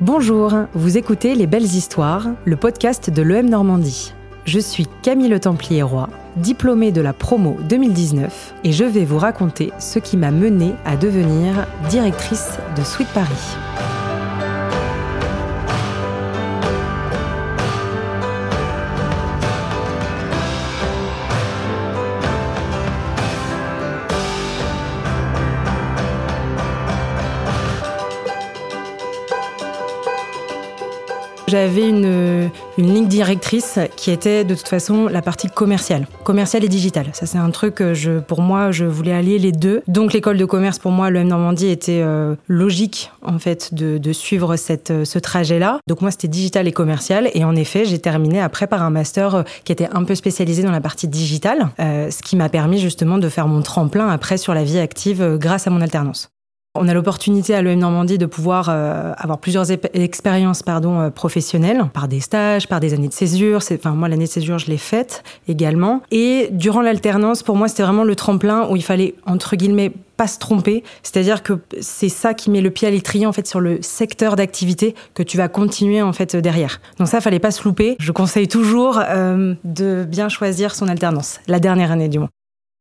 Bonjour, vous écoutez Les Belles Histoires, le podcast de l'EM Normandie. Je suis Camille Le Templier Roy, diplômée de la promo 2019, et je vais vous raconter ce qui m'a menée à devenir directrice de Suite Paris. J'avais une, une, ligne directrice qui était de toute façon la partie commerciale, commerciale et digitale. Ça c'est un truc que je, pour moi, je voulais allier les deux. Donc l'école de commerce pour moi, le M Normandie était euh, logique en fait de, de suivre cette, euh, ce trajet-là. Donc moi c'était digital et commercial et en effet j'ai terminé après par un master euh, qui était un peu spécialisé dans la partie digitale, euh, ce qui m'a permis justement de faire mon tremplin après sur la vie active grâce à mon alternance. On a l'opportunité à l'EM Normandie de pouvoir euh, avoir plusieurs expériences pardon, euh, professionnelles, par des stages, par des années de césure. Enfin, moi, l'année de césure, je l'ai faite également. Et durant l'alternance, pour moi, c'était vraiment le tremplin où il fallait, entre guillemets, pas se tromper. C'est-à-dire que c'est ça qui met le pied à l'étrier, en fait, sur le secteur d'activité que tu vas continuer, en fait, derrière. Donc ça, fallait pas se louper. Je conseille toujours euh, de bien choisir son alternance, la dernière année du moins.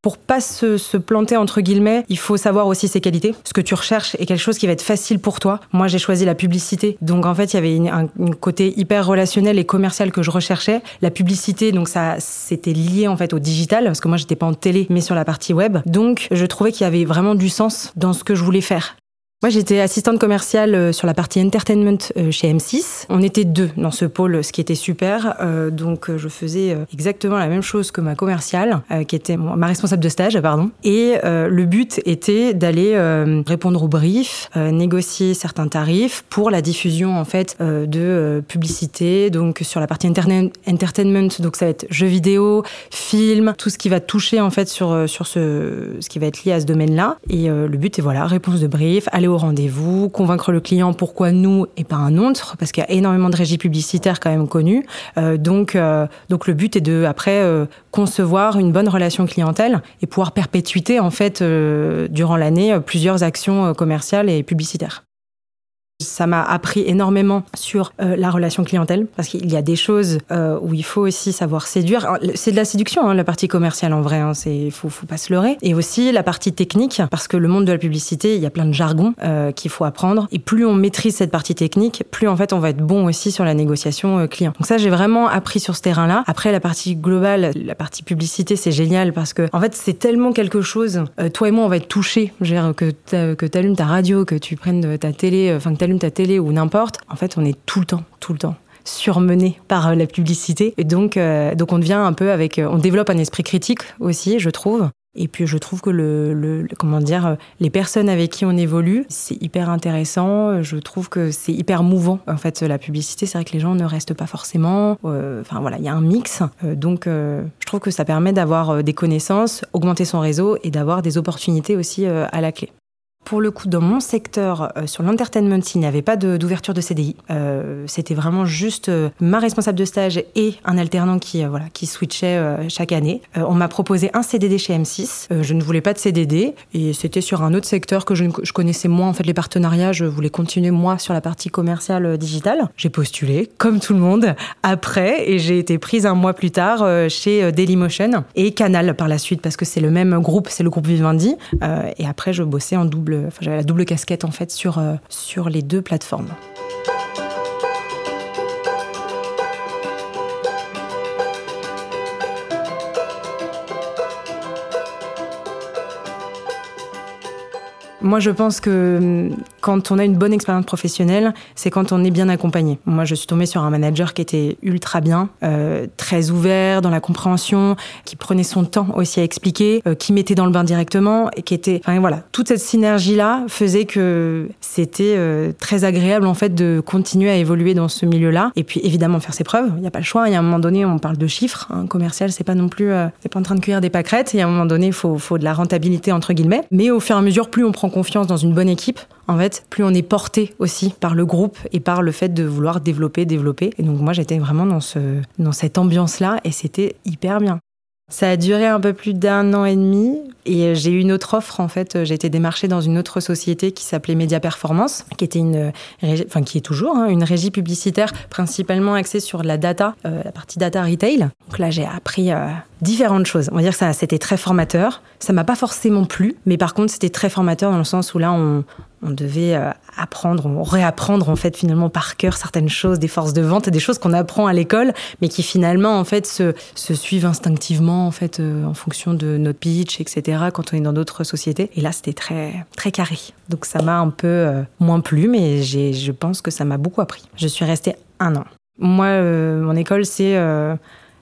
Pour pas se, se, planter entre guillemets, il faut savoir aussi ses qualités. Ce que tu recherches est quelque chose qui va être facile pour toi. Moi, j'ai choisi la publicité, donc en fait, il y avait une, un, un, côté hyper relationnel et commercial que je recherchais. La publicité, donc ça, c'était lié en fait au digital parce que moi, j'étais pas en télé, mais sur la partie web. Donc, je trouvais qu'il y avait vraiment du sens dans ce que je voulais faire. Moi, j'étais assistante commerciale euh, sur la partie entertainment euh, chez M6. On était deux dans ce pôle, ce qui était super. Euh, donc, je faisais exactement la même chose que ma commerciale, qui était ma responsable de stage, pardon. Et le but était d'aller répondre aux briefs, négocier certains tarifs pour la diffusion en fait de publicité. Donc, sur la partie entertainment, donc ça va être jeux vidéo, films, tout ce qui va toucher en fait sur sur ce ce qui va être lié à ce domaine-là. Et le but est voilà, réponse de brief, aller au rendez-vous, convaincre le client pourquoi nous et pas un autre, parce qu'il y a énormément de régies publicitaires quand même connues. Euh, donc, euh, donc le but est de après euh, concevoir une bonne relation clientèle et pouvoir perpétuiter en fait durant l'année plusieurs actions commerciales et publicitaires. Ça m'a appris énormément sur euh, la relation clientèle parce qu'il y a des choses euh, où il faut aussi savoir séduire. C'est de la séduction, hein, la partie commerciale en vrai. Hein, c'est faut, faut pas se leurrer. Et aussi la partie technique parce que le monde de la publicité, il y a plein de jargon euh, qu'il faut apprendre. Et plus on maîtrise cette partie technique, plus en fait on va être bon aussi sur la négociation euh, client. Donc ça, j'ai vraiment appris sur ce terrain-là. Après la partie globale, la partie publicité, c'est génial parce que en fait c'est tellement quelque chose. Euh, toi et moi, on va être touchés. Je que que allumes ta radio, que tu prennes ta télé, enfin que allumes ta télé ou n'importe, en fait, on est tout le temps, tout le temps surmené par la publicité. Et donc, euh, donc on devient un peu avec, on développe un esprit critique aussi, je trouve. Et puis je trouve que le, le, comment dire, les personnes avec qui on évolue, c'est hyper intéressant. Je trouve que c'est hyper mouvant. En fait, la publicité, c'est vrai que les gens ne restent pas forcément. Euh, enfin voilà, il y a un mix. Euh, donc euh, je trouve que ça permet d'avoir des connaissances, augmenter son réseau et d'avoir des opportunités aussi à la clé. Pour le coup, dans mon secteur, euh, sur l'entertainment, il n'y avait pas d'ouverture de, CDI. Euh, C'était vraiment juste euh, ma responsable de stage et un alternant qui, voilà, qui switchait chaque année. on m'a proposé un CDD chez M6. je ne voulais pas de CDD et c'était sur un autre secteur que je, je, connaissais moins, en fait, les partenariats. Je voulais continuer, moi, sur la partie commerciale digitale. J'ai postulé, comme tout le monde, après et j'ai été prise un mois plus tard chez Dailymotion et Canal par la suite parce que c'est le même groupe, c'est le groupe Vivendi. et après, je bossais en double j'avais la double casquette en fait sur, euh, sur les deux plateformes. Moi, je pense que hum, quand on a une bonne expérience professionnelle, c'est quand on est bien accompagné. Moi, je suis tombée sur un manager qui était ultra bien, euh, très ouvert dans la compréhension, qui prenait son temps aussi à expliquer, euh, qui mettait dans le bain directement et qui était, enfin voilà, toute cette synergie-là faisait que c'était euh, très agréable en fait de continuer à évoluer dans ce milieu-là. Et puis évidemment faire ses preuves. Il n'y a pas le choix. Il y a un moment donné, on parle de chiffres. Un hein, commercial, c'est pas non plus, c'est pas en train de cueillir des pâquerettes. Il y a un moment donné, il faut, faut de la rentabilité entre guillemets. Mais au fur et à mesure, plus on prend confiance dans une bonne équipe, en fait, plus on est porté aussi par le groupe et par le fait de vouloir développer, développer. Et donc moi, j'étais vraiment dans, ce, dans cette ambiance-là et c'était hyper bien. Ça a duré un peu plus d'un an et demi et j'ai eu une autre offre en fait. J'ai été démarchée dans une autre société qui s'appelait Média Performance, qui était une, enfin qui est toujours hein, une régie publicitaire principalement axée sur la data, euh, la partie data retail. Donc là j'ai appris euh, différentes choses. On va dire que ça c'était très formateur. Ça m'a pas forcément plu, mais par contre c'était très formateur dans le sens où là on, on devait euh, apprendre, on réapprendre en fait finalement par cœur certaines choses, des forces de vente, des choses qu'on apprend à l'école, mais qui finalement en fait se, suivent instinctivement en fait euh, en fonction de notre pitch, etc. Quand on est dans d'autres sociétés. Et là, c'était très très carré. Donc ça m'a un peu euh, moins plu, mais j'ai, je pense que ça m'a beaucoup appris. Je suis restée un an. Moi, mon école, c'est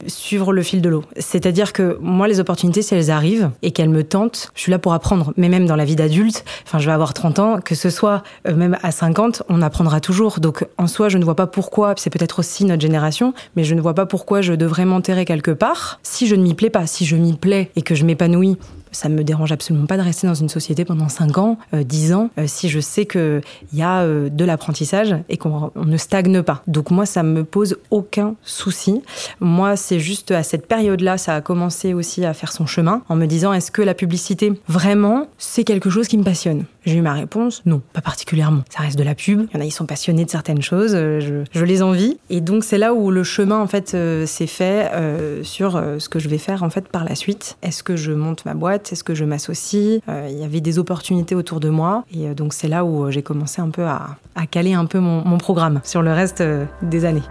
suivre le fil de l'eau. C'est-à-dire que moi, les opportunités, si elles arrivent et qu'elles me tentent, je suis là pour apprendre. Mais même dans la vie d'adulte, enfin, je vais avoir 30 ans, que ce soit euh, même à 50, on apprendra toujours. Donc, en soi, je ne vois pas pourquoi, c'est peut-être aussi notre génération, mais je ne vois pas pourquoi je devrais m'enterrer quelque part si je ne m'y plais pas. Si je m'y plais et que je m'épanouis, ça me dérange absolument pas de rester dans une société pendant 5 ans, euh, 10 ans, euh, si je sais qu'il y a euh, de l'apprentissage et qu'on ne stagne pas. Donc moi, ça me pose aucun souci. Moi, c'est juste à cette période-là, ça a commencé aussi à faire son chemin en me disant est-ce que la publicité, vraiment, c'est quelque chose qui me passionne? J'ai eu ma réponse non, pas particulièrement. Ça reste de la pub. Il y en a, ils sont passionnés de certaines choses. Euh, je, les envie. Et donc, c'est là où le chemin, en fait, euh, s'est fait euh, sur ce que je vais faire, en fait, par la suite. Est-ce que je monte ma boîte? Est-ce que je m'associe euh, Il y avait des opportunités autour de moi. Et euh, donc c'est là où euh, j'ai commencé un peu à, caler un peu mon programme sur le reste des années.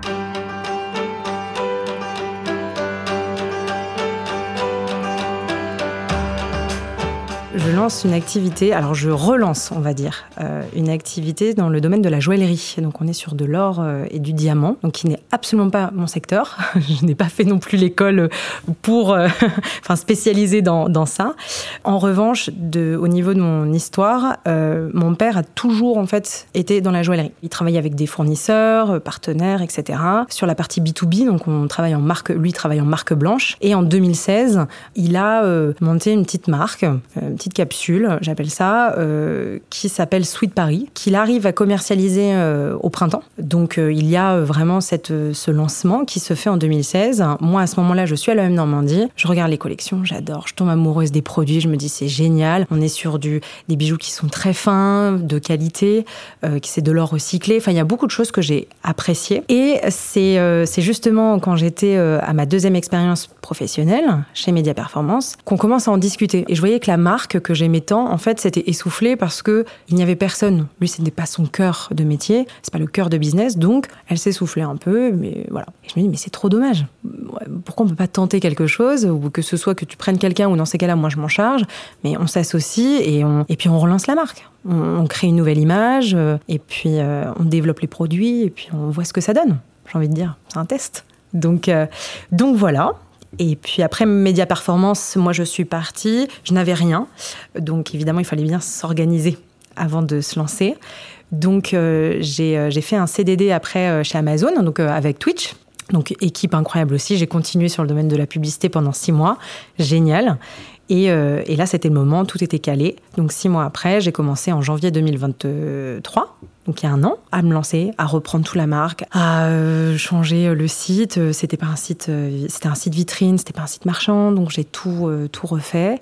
Lance une activité, alors je relance, on va dire, euh, une activité dans le domaine de la joaillerie. Donc on est sur de l'or euh, et du diamant, donc qui n'est absolument pas mon secteur. je n'ai pas fait non plus l'école pour, euh, spécialisée dans, dans, ça. En revanche, au niveau de mon histoire, euh, mon père a toujours en fait été dans la joaillerie. Il travaillait avec des fournisseurs, partenaires, etc. Sur la partie B2B, donc on travaille en marque, lui travaille en marque blanche. Et en 2016, il a monté une petite marque, une petite capsule, j'appelle ça, euh, qui s'appelle Sweet Paris, qu'il arrive à commercialiser euh, au printemps. Donc euh, il y a vraiment cette, ce lancement qui se fait en 2016. Moi, à ce moment-là, je suis à l'EM Normandie, je regarde les collections, j'adore, je tombe amoureuse des produits, je me dis c'est génial. On est sur du, des bijoux qui sont très fins, de qualité, qui c'est de l'or recyclé. Enfin, il y a beaucoup de choses que j'ai appréciées. Et c'est justement quand j'étais à ma deuxième expérience professionnelle chez Media Performance qu'on commence à en discuter. Et je voyais que la marque que j'aimais tant, en fait, c'était essoufflé parce que il n'y avait personne. Lui, ce n'était pas son cœur de métier, c'est pas le cœur de business, donc elle s'essoufflait un peu, mais voilà. Et je me dis, mais c'est trop dommage. Pourquoi on peut pas tenter quelque chose, ou que ce soit que tu prennes quelqu'un, ou dans ces cas-là, moi je m'en charge, mais on s'associe et, on, et puis on relance la marque. On, crée une nouvelle image, et puis euh, on développe les produits, et puis on voit ce que ça donne. J'ai envie de dire, c'est un test. Donc, euh, donc voilà. Et puis après Média Performance, moi je suis partie, je n'avais rien. Donc évidemment, il fallait bien s'organiser avant de se lancer. Donc euh, j'ai fait un CDD après euh, chez Amazon, donc euh, avec Twitch. Donc équipe incroyable aussi. J'ai continué sur le domaine de la publicité pendant six mois. Génial. Et, euh, et, là, c'était le moment, tout était calé. Donc six mois après, j'ai commencé en janvier 2023, donc il y a un an, à me lancer, à reprendre toute la marque, à euh, changer le site. C'était pas un site, euh, c'était un site vitrine, c'était pas un site marchand, donc j'ai tout euh, tout refait.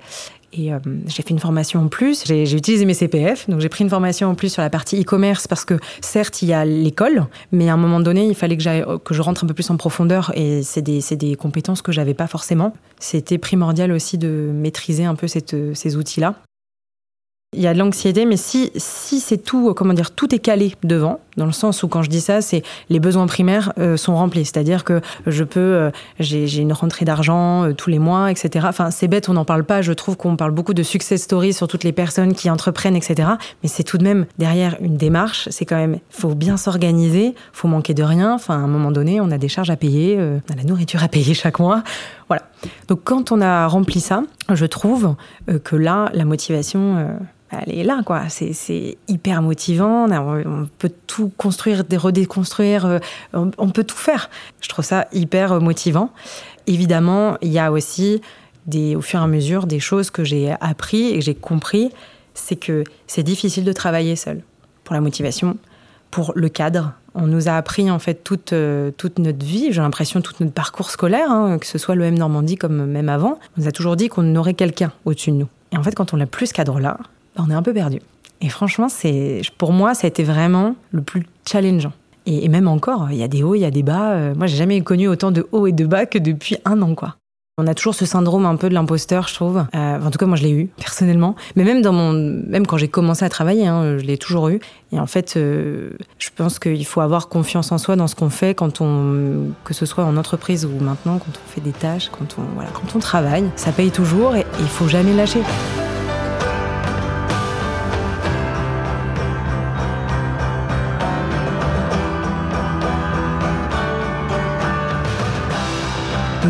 Et euh, j'ai fait une formation en plus. J'ai utilisé mes CPF, donc j'ai pris une formation en plus sur la partie e-commerce parce que certes il y a l'école, mais à un moment donné il fallait que, que je rentre un peu plus en profondeur et c'est des, des compétences que j'avais pas forcément. C'était primordial aussi de maîtriser un peu cette, ces outils-là. Il y a de l'anxiété, mais si, si c'est tout, comment dire, tout est calé devant, dans le sens où quand je dis ça, c'est les besoins primaires euh, sont remplis. C'est-à-dire que je peux, euh, j'ai une rentrée d'argent euh, tous les mois, etc. Enfin, c'est bête, on n'en parle pas. Je trouve qu'on parle beaucoup de success stories sur toutes les personnes qui entreprennent, etc. Mais c'est tout de même derrière une démarche. C'est quand même, faut bien s'organiser, faut manquer de rien. Enfin, à un moment donné, on a des charges à payer, euh, on a la nourriture à payer chaque mois. Voilà. Donc quand on a rempli ça, je trouve euh, que là, la motivation euh, elle est là, quoi. C'est hyper motivant. On peut tout construire, redéconstruire. euh, On, peut tout faire. Je trouve ça hyper motivant. Évidemment, il y a aussi, au fur et à mesure, des choses que j'ai appris et que j'ai compris. C'est que c'est difficile de travailler seul pour la motivation, pour le cadre. On nous a appris en fait toute, euh, toute notre vie, j'ai l'impression tout notre parcours scolaire, hein, que ce soit l'EM Normandie comme même avant, on nous a toujours dit qu'on aurait quelqu'un au-dessus de nous. Et en fait, quand on l'a plus ce cadre-là, bah, on est un peu perdu. Et franchement, c'est pour moi, ça a été vraiment le plus challengeant. Et, même encore, il y a des hauts, il y a des bas. Euh, moi, j'ai jamais connu autant de hauts et de bas que depuis un an, quoi. On a toujours ce syndrome un peu de l'imposteur, je trouve. Euh, en tout cas, moi, je l'ai eu personnellement. Mais même dans mon, même quand j'ai commencé à travailler, hein, je l'ai toujours eu. Et en fait, euh, je pense qu'il faut avoir confiance en soi dans ce qu'on fait, quand on, que ce soit en entreprise ou maintenant, quand on fait des tâches, quand on, voilà, quand on travaille, ça paye toujours et il faut jamais lâcher.